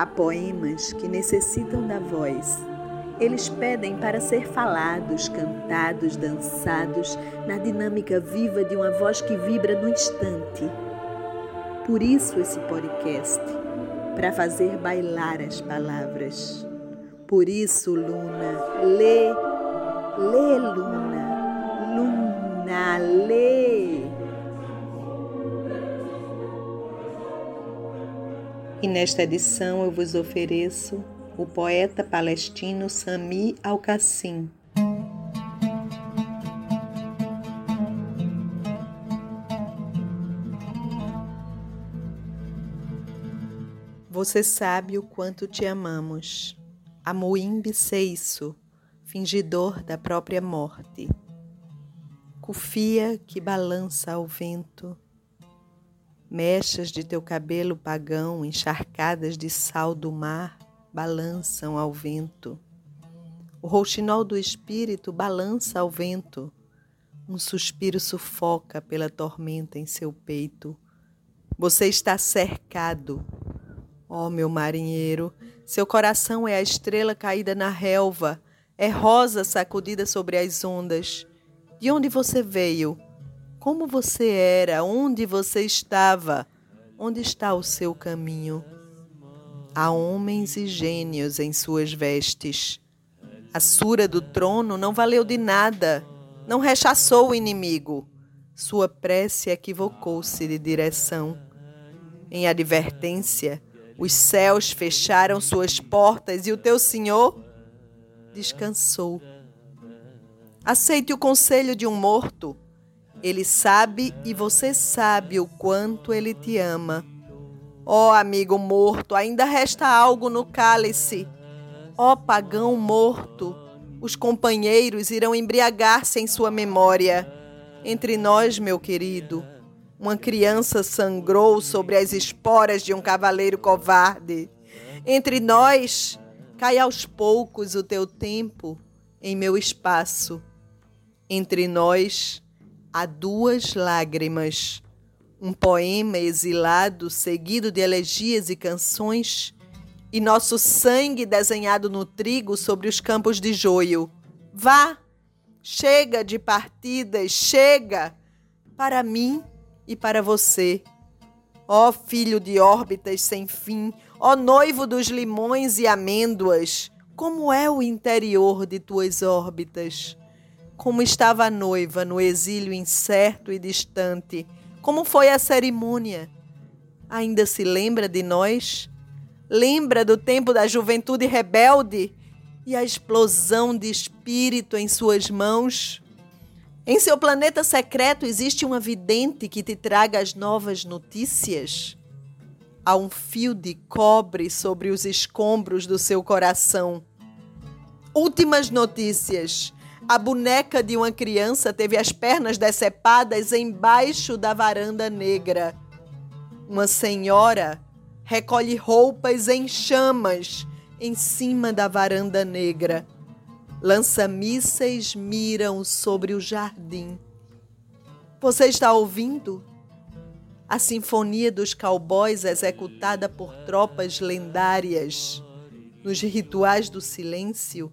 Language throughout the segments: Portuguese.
Há poemas que necessitam da voz. Eles pedem para ser falados, cantados, dançados, na dinâmica viva de uma voz que vibra no instante. Por isso esse podcast, para fazer bailar as palavras. Por isso, Luna, lê, lê, Luna, Luna, lê. E nesta edição eu vos ofereço o poeta palestino Sami Al-Qassim. Você sabe o quanto te amamos. Amoim Seiso, fingidor da própria morte. Cufia que balança ao vento Mechas de teu cabelo pagão, encharcadas de sal do mar, balançam ao vento. O rouxinol do espírito balança ao vento. Um suspiro sufoca pela tormenta em seu peito. Você está cercado. Ó oh, meu marinheiro, seu coração é a estrela caída na relva, é rosa sacudida sobre as ondas. De onde você veio? Como você era? Onde você estava? Onde está o seu caminho? Há homens e gênios em suas vestes. A sura do trono não valeu de nada, não rechaçou o inimigo. Sua prece equivocou-se de direção. Em advertência, os céus fecharam suas portas e o teu Senhor descansou. Aceite o conselho de um morto ele sabe e você sabe o quanto ele te ama. Ó oh, amigo morto, ainda resta algo no cálice. Ó oh, pagão morto, os companheiros irão embriagar-se em sua memória. Entre nós, meu querido, uma criança sangrou sobre as esporas de um cavaleiro covarde. Entre nós, cai aos poucos o teu tempo em meu espaço. Entre nós, Há duas lágrimas, um poema exilado seguido de elegias e canções, e nosso sangue desenhado no trigo sobre os campos de joio. Vá, chega de partidas, chega para mim e para você. Ó filho de órbitas sem fim, ó noivo dos limões e amêndoas, como é o interior de tuas órbitas? Como estava a noiva no exílio incerto e distante, como foi a cerimônia. Ainda se lembra de nós? Lembra do tempo da juventude rebelde e a explosão de espírito em suas mãos? Em seu planeta secreto existe uma vidente que te traga as novas notícias? Há um fio de cobre sobre os escombros do seu coração. Últimas notícias a boneca de uma criança teve as pernas decepadas embaixo da varanda negra. Uma senhora recolhe roupas em chamas em cima da varanda negra. Lança-mísseis miram sobre o jardim. Você está ouvindo? A sinfonia dos cowboys executada por tropas lendárias. Nos rituais do silêncio,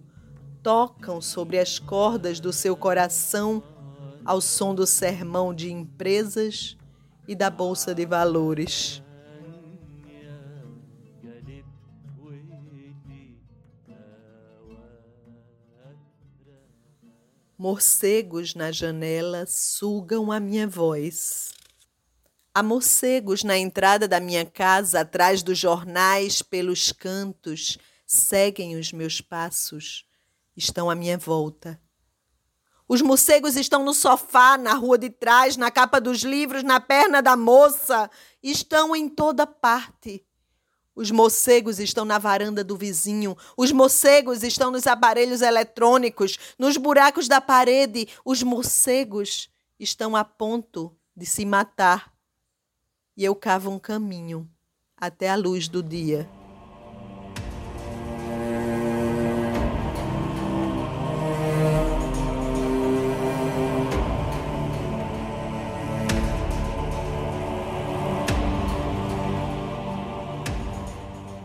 tocam sobre as cordas do seu coração ao som do sermão de empresas e da bolsa de valores. Morcegos na janela sugam a minha voz. Há morcegos na entrada da minha casa, atrás dos jornais, pelos cantos, seguem os meus passos estão à minha volta. Os morcegos estão no sofá, na rua de trás, na capa dos livros, na perna da moça. Estão em toda parte. Os morcegos estão na varanda do vizinho. Os morcegos estão nos aparelhos eletrônicos, nos buracos da parede. Os morcegos estão a ponto de se matar. E eu cavo um caminho até a luz do dia.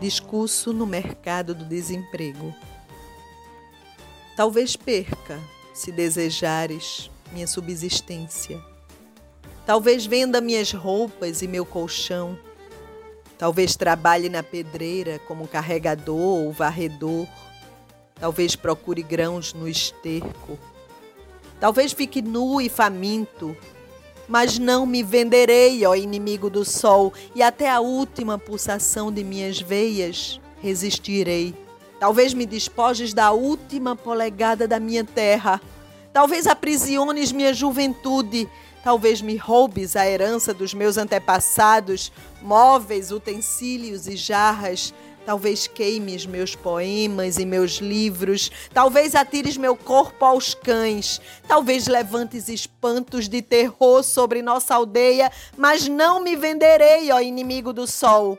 Discurso no mercado do desemprego. Talvez perca, se desejares, minha subsistência. Talvez venda minhas roupas e meu colchão. Talvez trabalhe na pedreira como carregador ou varredor. Talvez procure grãos no esterco. Talvez fique nu e faminto, mas não me venderei, ó inimigo do sol, e até a última pulsação de minhas veias resistirei. Talvez me despojes da última polegada da minha terra. Talvez aprisiones minha juventude. Talvez me roubes a herança dos meus antepassados, móveis, utensílios e jarras. Talvez queimes meus poemas e meus livros, talvez atires meu corpo aos cães, talvez levantes espantos de terror sobre nossa aldeia, mas não me venderei, ó inimigo do sol.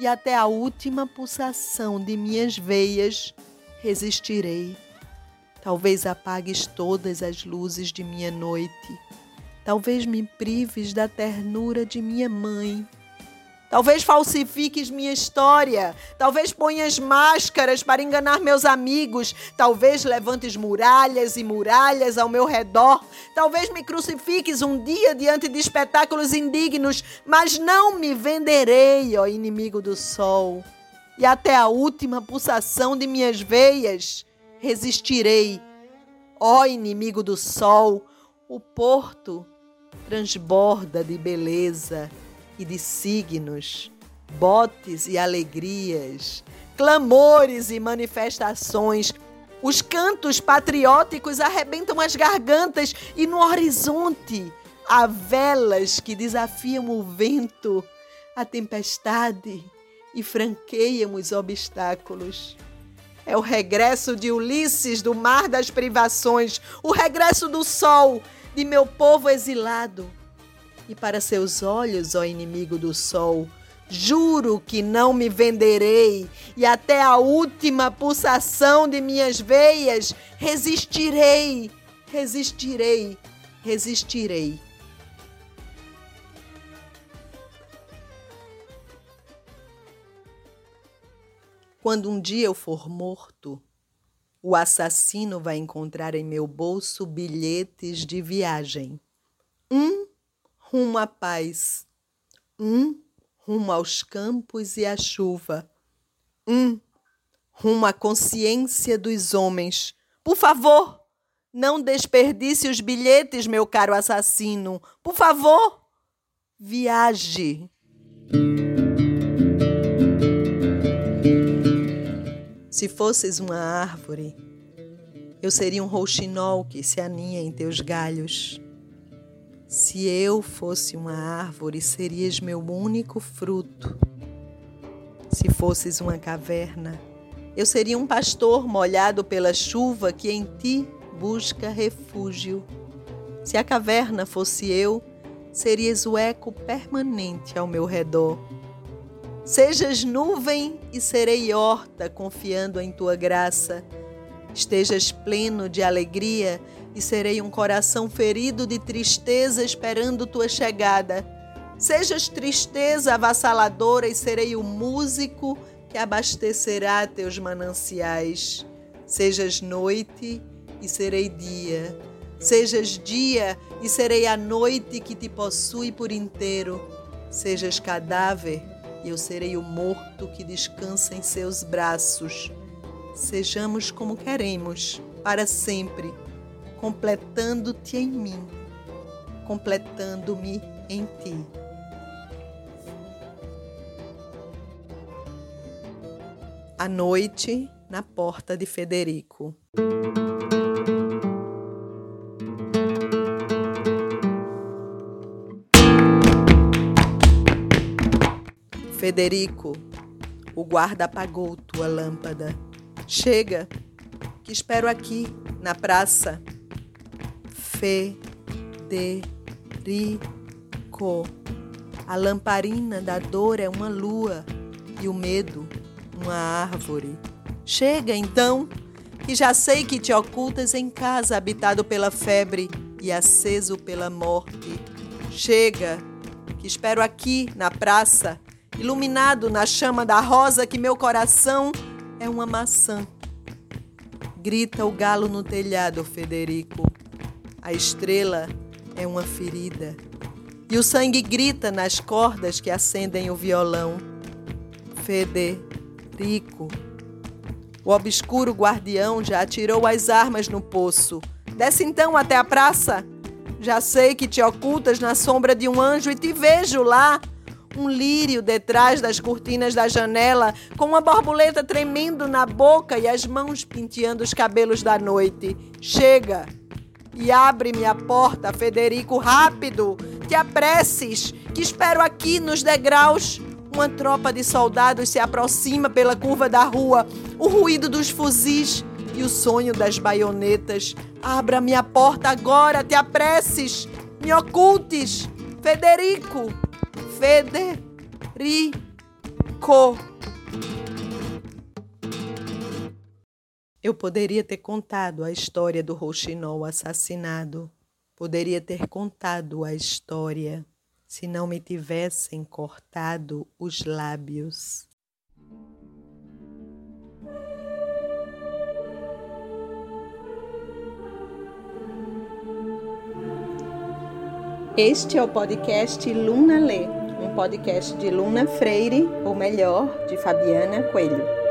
E até a última pulsação de minhas veias resistirei. Talvez apagues todas as luzes de minha noite. Talvez me prives da ternura de minha mãe Talvez falsifiques minha história. Talvez ponhas máscaras para enganar meus amigos. Talvez levantes muralhas e muralhas ao meu redor. Talvez me crucifiques um dia diante de espetáculos indignos. Mas não me venderei, ó inimigo do sol. E até a última pulsação de minhas veias resistirei. Ó inimigo do sol, o porto transborda de beleza e de signos, botes e alegrias, clamores e manifestações. Os cantos patrióticos arrebentam as gargantas e no horizonte há velas que desafiam o vento, a tempestade e franqueiam os obstáculos. É o regresso de Ulisses do mar das privações, o regresso do sol de meu povo exilado e para seus olhos, ó inimigo do sol, juro que não me venderei e até a última pulsação de minhas veias resistirei, resistirei, resistirei. Quando um dia eu for morto, o assassino vai encontrar em meu bolso bilhetes de viagem. Um rumo à paz, um rumo aos campos e à chuva, um rumo à consciência dos homens. Por favor, não desperdice os bilhetes, meu caro assassino. Por favor, viaje. Se fosses uma árvore, eu seria um rouxinol que se aninha em teus galhos. Se eu fosse uma árvore, serias meu único fruto. Se fosses uma caverna, eu seria um pastor molhado pela chuva que em ti busca refúgio. Se a caverna fosse eu, serias o eco permanente ao meu redor. Sejas nuvem e serei horta, confiando em tua graça. Estejas pleno de alegria e serei um coração ferido de tristeza esperando tua chegada. Sejas tristeza avassaladora e serei o músico que abastecerá teus mananciais. Sejas noite e serei dia. Sejas dia e serei a noite que te possui por inteiro. Sejas cadáver e eu serei o morto que descansa em seus braços. Sejamos como queremos, para sempre completando-te em mim, completando-me em ti. A noite na porta de Federico. Federico, o guarda apagou tua lâmpada. Chega, que espero aqui, na praça. Federico. A lamparina da dor é uma lua e o medo uma árvore. Chega então, que já sei que te ocultas em casa habitado pela febre e aceso pela morte. Chega, que espero aqui na praça iluminado na chama da rosa que meu coração é uma maçã. Grita o galo no telhado, Federico. A estrela é uma ferida. E o sangue grita nas cordas que acendem o violão. Federico. O obscuro guardião já atirou as armas no poço. Desce então até a praça. Já sei que te ocultas na sombra de um anjo e te vejo lá um lírio detrás das cortinas da janela, com uma borboleta tremendo na boca e as mãos penteando os cabelos da noite. Chega e abre-me a porta, Federico, rápido! Te apresses, que espero aqui nos degraus. Uma tropa de soldados se aproxima pela curva da rua, o ruído dos fuzis e o sonho das baionetas. Abra-me a porta agora, te apresses, me ocultes, Federico! Federico. Eu poderia ter contado a história do rouxinol assassinado. Poderia ter contado a história se não me tivessem cortado os lábios. Este é o podcast Luna Lê um podcast de Luna Freire, ou melhor, de Fabiana Coelho.